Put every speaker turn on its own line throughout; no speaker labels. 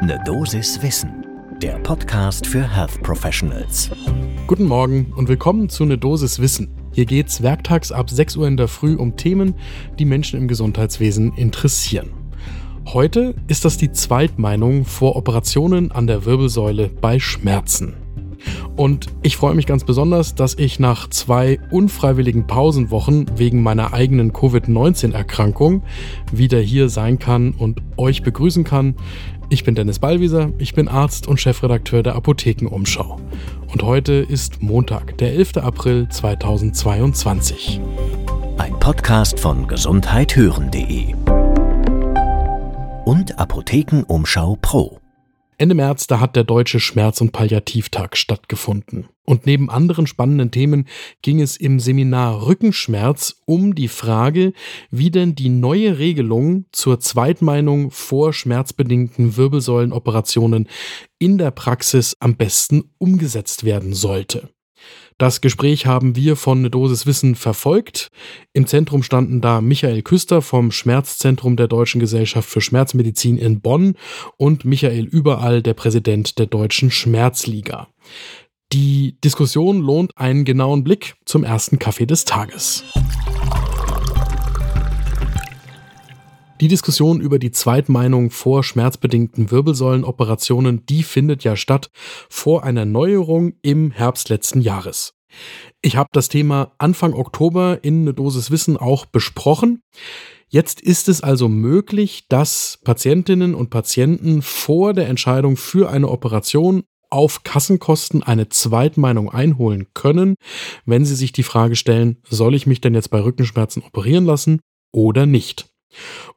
Ne Dosis Wissen, der Podcast für Health Professionals.
Guten Morgen und willkommen zu Ne Dosis Wissen. Hier geht's werktags ab 6 Uhr in der Früh um Themen, die Menschen im Gesundheitswesen interessieren. Heute ist das die Zweitmeinung vor Operationen an der Wirbelsäule bei Schmerzen. Und ich freue mich ganz besonders, dass ich nach zwei unfreiwilligen Pausenwochen wegen meiner eigenen Covid-19-Erkrankung wieder hier sein kann und euch begrüßen kann. Ich bin Dennis Ballwieser, ich bin Arzt und Chefredakteur der Apothekenumschau. Und heute ist Montag, der 11. April 2022.
Ein Podcast von gesundheithören.de und Apothekenumschau Pro.
Ende März, da hat der Deutsche Schmerz- und Palliativtag stattgefunden. Und neben anderen spannenden Themen ging es im Seminar Rückenschmerz um die Frage, wie denn die neue Regelung zur Zweitmeinung vor schmerzbedingten Wirbelsäulenoperationen in der Praxis am besten umgesetzt werden sollte. Das Gespräch haben wir von Ne Dosis Wissen verfolgt. Im Zentrum standen da Michael Küster vom Schmerzzentrum der Deutschen Gesellschaft für Schmerzmedizin in Bonn und Michael Überall, der Präsident der Deutschen Schmerzliga. Die Diskussion lohnt einen genauen Blick zum ersten Kaffee des Tages. Die Diskussion über die Zweitmeinung vor schmerzbedingten Wirbelsäulenoperationen, die findet ja statt vor einer Neuerung im Herbst letzten Jahres. Ich habe das Thema Anfang Oktober in eine Dosis Wissen auch besprochen. Jetzt ist es also möglich, dass Patientinnen und Patienten vor der Entscheidung für eine Operation auf Kassenkosten eine Zweitmeinung einholen können, wenn sie sich die Frage stellen, soll ich mich denn jetzt bei Rückenschmerzen operieren lassen oder nicht?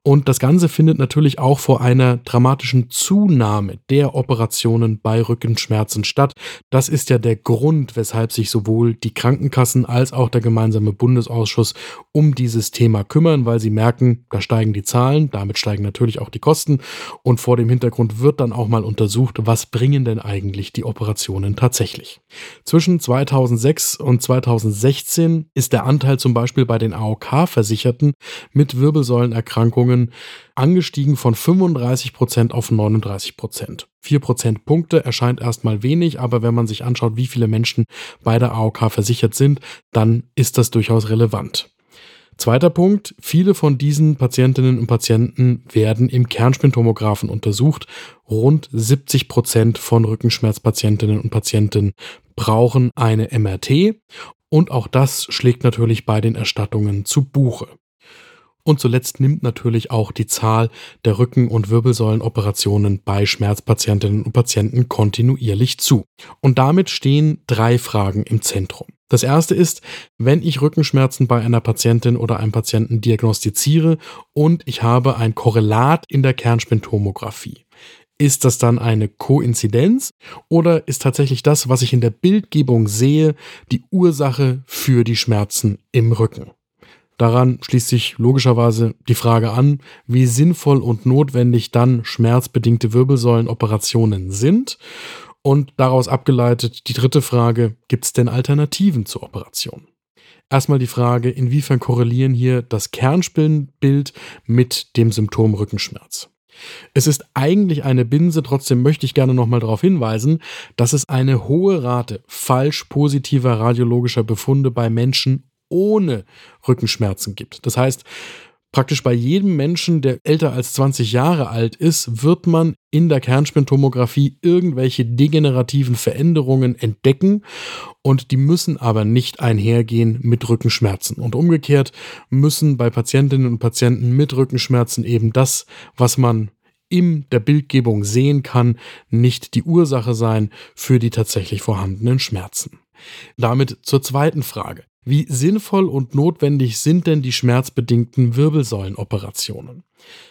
Und das Ganze findet natürlich auch vor einer dramatischen Zunahme der Operationen bei Rückenschmerzen statt. Das ist ja der Grund, weshalb sich sowohl die Krankenkassen als auch der gemeinsame Bundesausschuss um dieses Thema kümmern, weil sie merken, da steigen die Zahlen, damit steigen natürlich auch die Kosten. Und vor dem Hintergrund wird dann auch mal untersucht, was bringen denn eigentlich die Operationen tatsächlich. Zwischen 2006 und 2016 ist der Anteil zum Beispiel bei den AOK-Versicherten mit Wirbelsäulenerkrankungen Erhöhungen angestiegen von 35 Prozent auf 39 Prozent. Vier Prozentpunkte erscheint erstmal wenig, aber wenn man sich anschaut, wie viele Menschen bei der AOK versichert sind, dann ist das durchaus relevant. Zweiter Punkt, viele von diesen Patientinnen und Patienten werden im Kernspintomographen untersucht. Rund 70 Prozent von Rückenschmerzpatientinnen und Patienten brauchen eine MRT und auch das schlägt natürlich bei den Erstattungen zu Buche. Und zuletzt nimmt natürlich auch die Zahl der Rücken- und Wirbelsäulenoperationen bei Schmerzpatientinnen und Patienten kontinuierlich zu. Und damit stehen drei Fragen im Zentrum. Das erste ist, wenn ich Rückenschmerzen bei einer Patientin oder einem Patienten diagnostiziere und ich habe ein Korrelat in der Kernspintomographie. Ist das dann eine Koinzidenz oder ist tatsächlich das, was ich in der Bildgebung sehe, die Ursache für die Schmerzen im Rücken? Daran schließt sich logischerweise die Frage an, wie sinnvoll und notwendig dann schmerzbedingte Wirbelsäulenoperationen sind. Und daraus abgeleitet die dritte Frage, gibt es denn Alternativen zur Operation? Erstmal die Frage, inwiefern korrelieren hier das Kernspinbild mit dem Symptom Rückenschmerz? Es ist eigentlich eine Binse, trotzdem möchte ich gerne nochmal darauf hinweisen, dass es eine hohe Rate falsch positiver radiologischer Befunde bei Menschen ohne Rückenschmerzen gibt. Das heißt, praktisch bei jedem Menschen, der älter als 20 Jahre alt ist, wird man in der Kernspintomographie irgendwelche degenerativen Veränderungen entdecken und die müssen aber nicht einhergehen mit Rückenschmerzen. Und umgekehrt müssen bei Patientinnen und Patienten mit Rückenschmerzen eben das, was man in der Bildgebung sehen kann, nicht die Ursache sein für die tatsächlich vorhandenen Schmerzen. Damit zur zweiten Frage. Wie sinnvoll und notwendig sind denn die schmerzbedingten Wirbelsäulenoperationen?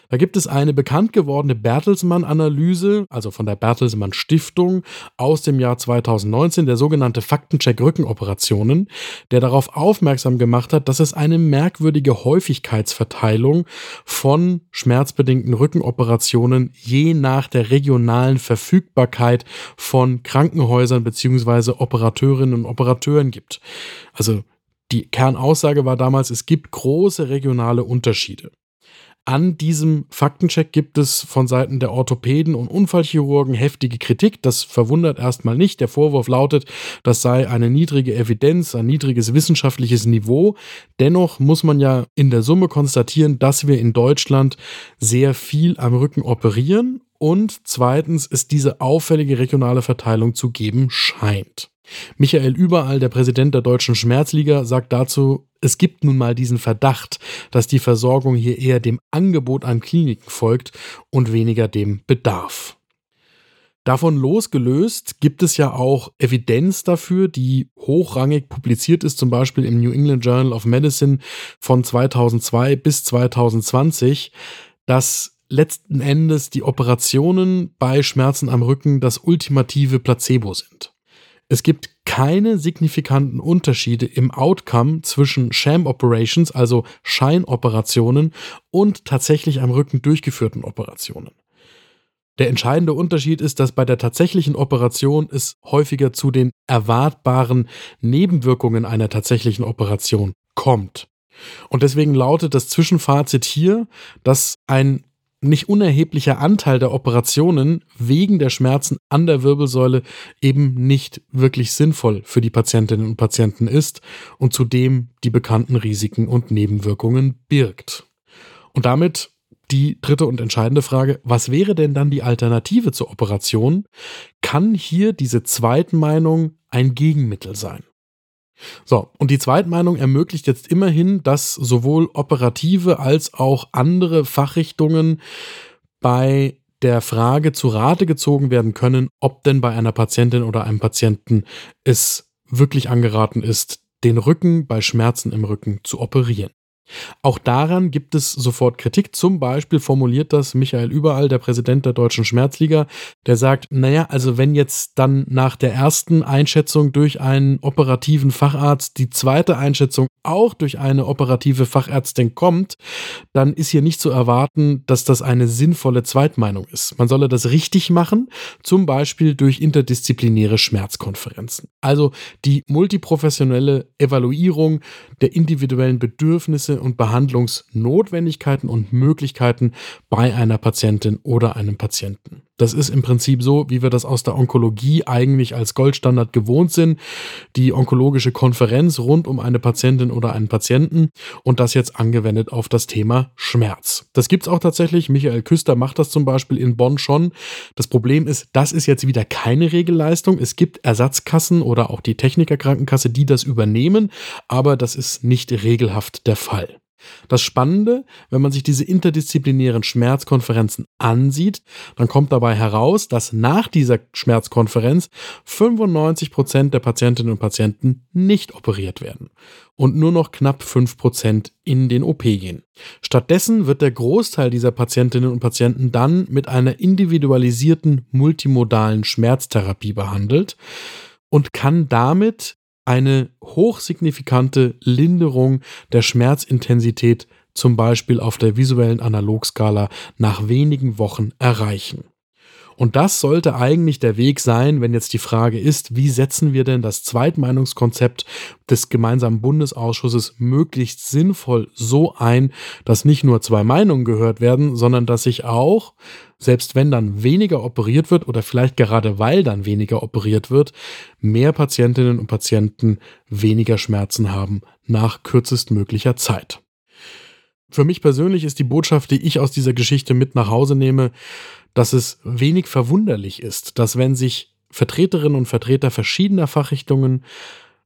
Da gibt es eine bekannt gewordene Bertelsmann-Analyse, also von der Bertelsmann Stiftung aus dem Jahr 2019, der sogenannte Faktencheck Rückenoperationen, der darauf aufmerksam gemacht hat, dass es eine merkwürdige Häufigkeitsverteilung von schmerzbedingten Rückenoperationen je nach der regionalen Verfügbarkeit von Krankenhäusern bzw. Operateurinnen und Operateuren gibt. Also die Kernaussage war damals, es gibt große regionale Unterschiede. An diesem Faktencheck gibt es von Seiten der Orthopäden und Unfallchirurgen heftige Kritik. Das verwundert erstmal nicht. Der Vorwurf lautet, das sei eine niedrige Evidenz, ein niedriges wissenschaftliches Niveau. Dennoch muss man ja in der Summe konstatieren, dass wir in Deutschland sehr viel am Rücken operieren und zweitens es diese auffällige regionale Verteilung zu geben scheint. Michael Überall, der Präsident der Deutschen Schmerzliga, sagt dazu, es gibt nun mal diesen Verdacht, dass die Versorgung hier eher dem Angebot an Kliniken folgt und weniger dem Bedarf. Davon losgelöst gibt es ja auch Evidenz dafür, die hochrangig publiziert ist, zum Beispiel im New England Journal of Medicine von 2002 bis 2020, dass letzten Endes die Operationen bei Schmerzen am Rücken das ultimative Placebo sind. Es gibt keine signifikanten Unterschiede im Outcome zwischen Sham Operations, also Scheinoperationen, und tatsächlich am Rücken durchgeführten Operationen. Der entscheidende Unterschied ist, dass bei der tatsächlichen Operation es häufiger zu den erwartbaren Nebenwirkungen einer tatsächlichen Operation kommt. Und deswegen lautet das Zwischenfazit hier, dass ein nicht unerheblicher Anteil der Operationen wegen der Schmerzen an der Wirbelsäule eben nicht wirklich sinnvoll für die Patientinnen und Patienten ist und zudem die bekannten Risiken und Nebenwirkungen birgt. Und damit die dritte und entscheidende Frage, was wäre denn dann die Alternative zur Operation? Kann hier diese Zweitmeinung ein Gegenmittel sein? So, und die Zweitmeinung ermöglicht jetzt immerhin, dass sowohl operative als auch andere Fachrichtungen bei der Frage zu Rate gezogen werden können, ob denn bei einer Patientin oder einem Patienten es wirklich angeraten ist, den Rücken bei Schmerzen im Rücken zu operieren. Auch daran gibt es sofort Kritik. Zum Beispiel formuliert das Michael Überall, der Präsident der Deutschen Schmerzliga, der sagt, naja, also wenn jetzt dann nach der ersten Einschätzung durch einen operativen Facharzt die zweite Einschätzung auch durch eine operative Fachärztin kommt, dann ist hier nicht zu erwarten, dass das eine sinnvolle Zweitmeinung ist. Man solle das richtig machen, zum Beispiel durch interdisziplinäre Schmerzkonferenzen. Also die multiprofessionelle Evaluierung der individuellen Bedürfnisse und Behandlungsnotwendigkeiten und Möglichkeiten bei einer Patientin oder einem Patienten. Das ist im Prinzip so, wie wir das aus der Onkologie eigentlich als Goldstandard gewohnt sind. Die onkologische Konferenz rund um eine Patientin oder einen Patienten und das jetzt angewendet auf das Thema Schmerz. Das gibt es auch tatsächlich. Michael Küster macht das zum Beispiel in Bonn schon. Das Problem ist, das ist jetzt wieder keine Regelleistung. Es gibt Ersatzkassen oder auch die Technikerkrankenkasse, die das übernehmen, aber das ist nicht regelhaft der Fall. Das Spannende, wenn man sich diese interdisziplinären Schmerzkonferenzen ansieht, dann kommt dabei heraus, dass nach dieser Schmerzkonferenz 95 Prozent der Patientinnen und Patienten nicht operiert werden und nur noch knapp 5 Prozent in den OP gehen. Stattdessen wird der Großteil dieser Patientinnen und Patienten dann mit einer individualisierten multimodalen Schmerztherapie behandelt und kann damit eine hochsignifikante Linderung der Schmerzintensität zum Beispiel auf der visuellen Analogskala nach wenigen Wochen erreichen. Und das sollte eigentlich der Weg sein, wenn jetzt die Frage ist, wie setzen wir denn das Zweitmeinungskonzept des gemeinsamen Bundesausschusses möglichst sinnvoll so ein, dass nicht nur zwei Meinungen gehört werden, sondern dass sich auch, selbst wenn dann weniger operiert wird oder vielleicht gerade weil dann weniger operiert wird, mehr Patientinnen und Patienten weniger Schmerzen haben nach kürzestmöglicher Zeit. Für mich persönlich ist die Botschaft, die ich aus dieser Geschichte mit nach Hause nehme, dass es wenig verwunderlich ist, dass wenn sich Vertreterinnen und Vertreter verschiedener Fachrichtungen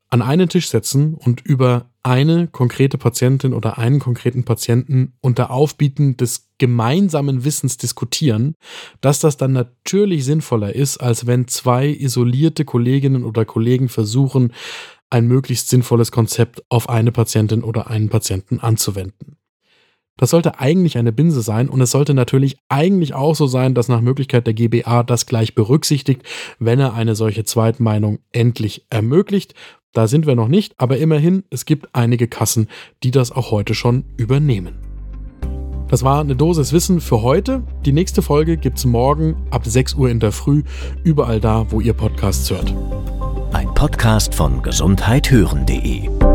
an einen Tisch setzen und über eine konkrete Patientin oder einen konkreten Patienten unter Aufbieten des gemeinsamen Wissens diskutieren, dass das dann natürlich sinnvoller ist, als wenn zwei isolierte Kolleginnen oder Kollegen versuchen, ein möglichst sinnvolles Konzept auf eine Patientin oder einen Patienten anzuwenden. Das sollte eigentlich eine Binse sein und es sollte natürlich eigentlich auch so sein, dass nach Möglichkeit der GBA das gleich berücksichtigt, wenn er eine solche Zweitmeinung endlich ermöglicht. Da sind wir noch nicht, aber immerhin, es gibt einige Kassen, die das auch heute schon übernehmen. Das war eine Dosis Wissen für heute. Die nächste Folge gibt es morgen ab 6 Uhr in der Früh, überall da, wo ihr Podcasts hört.
Ein Podcast von gesundheithören.de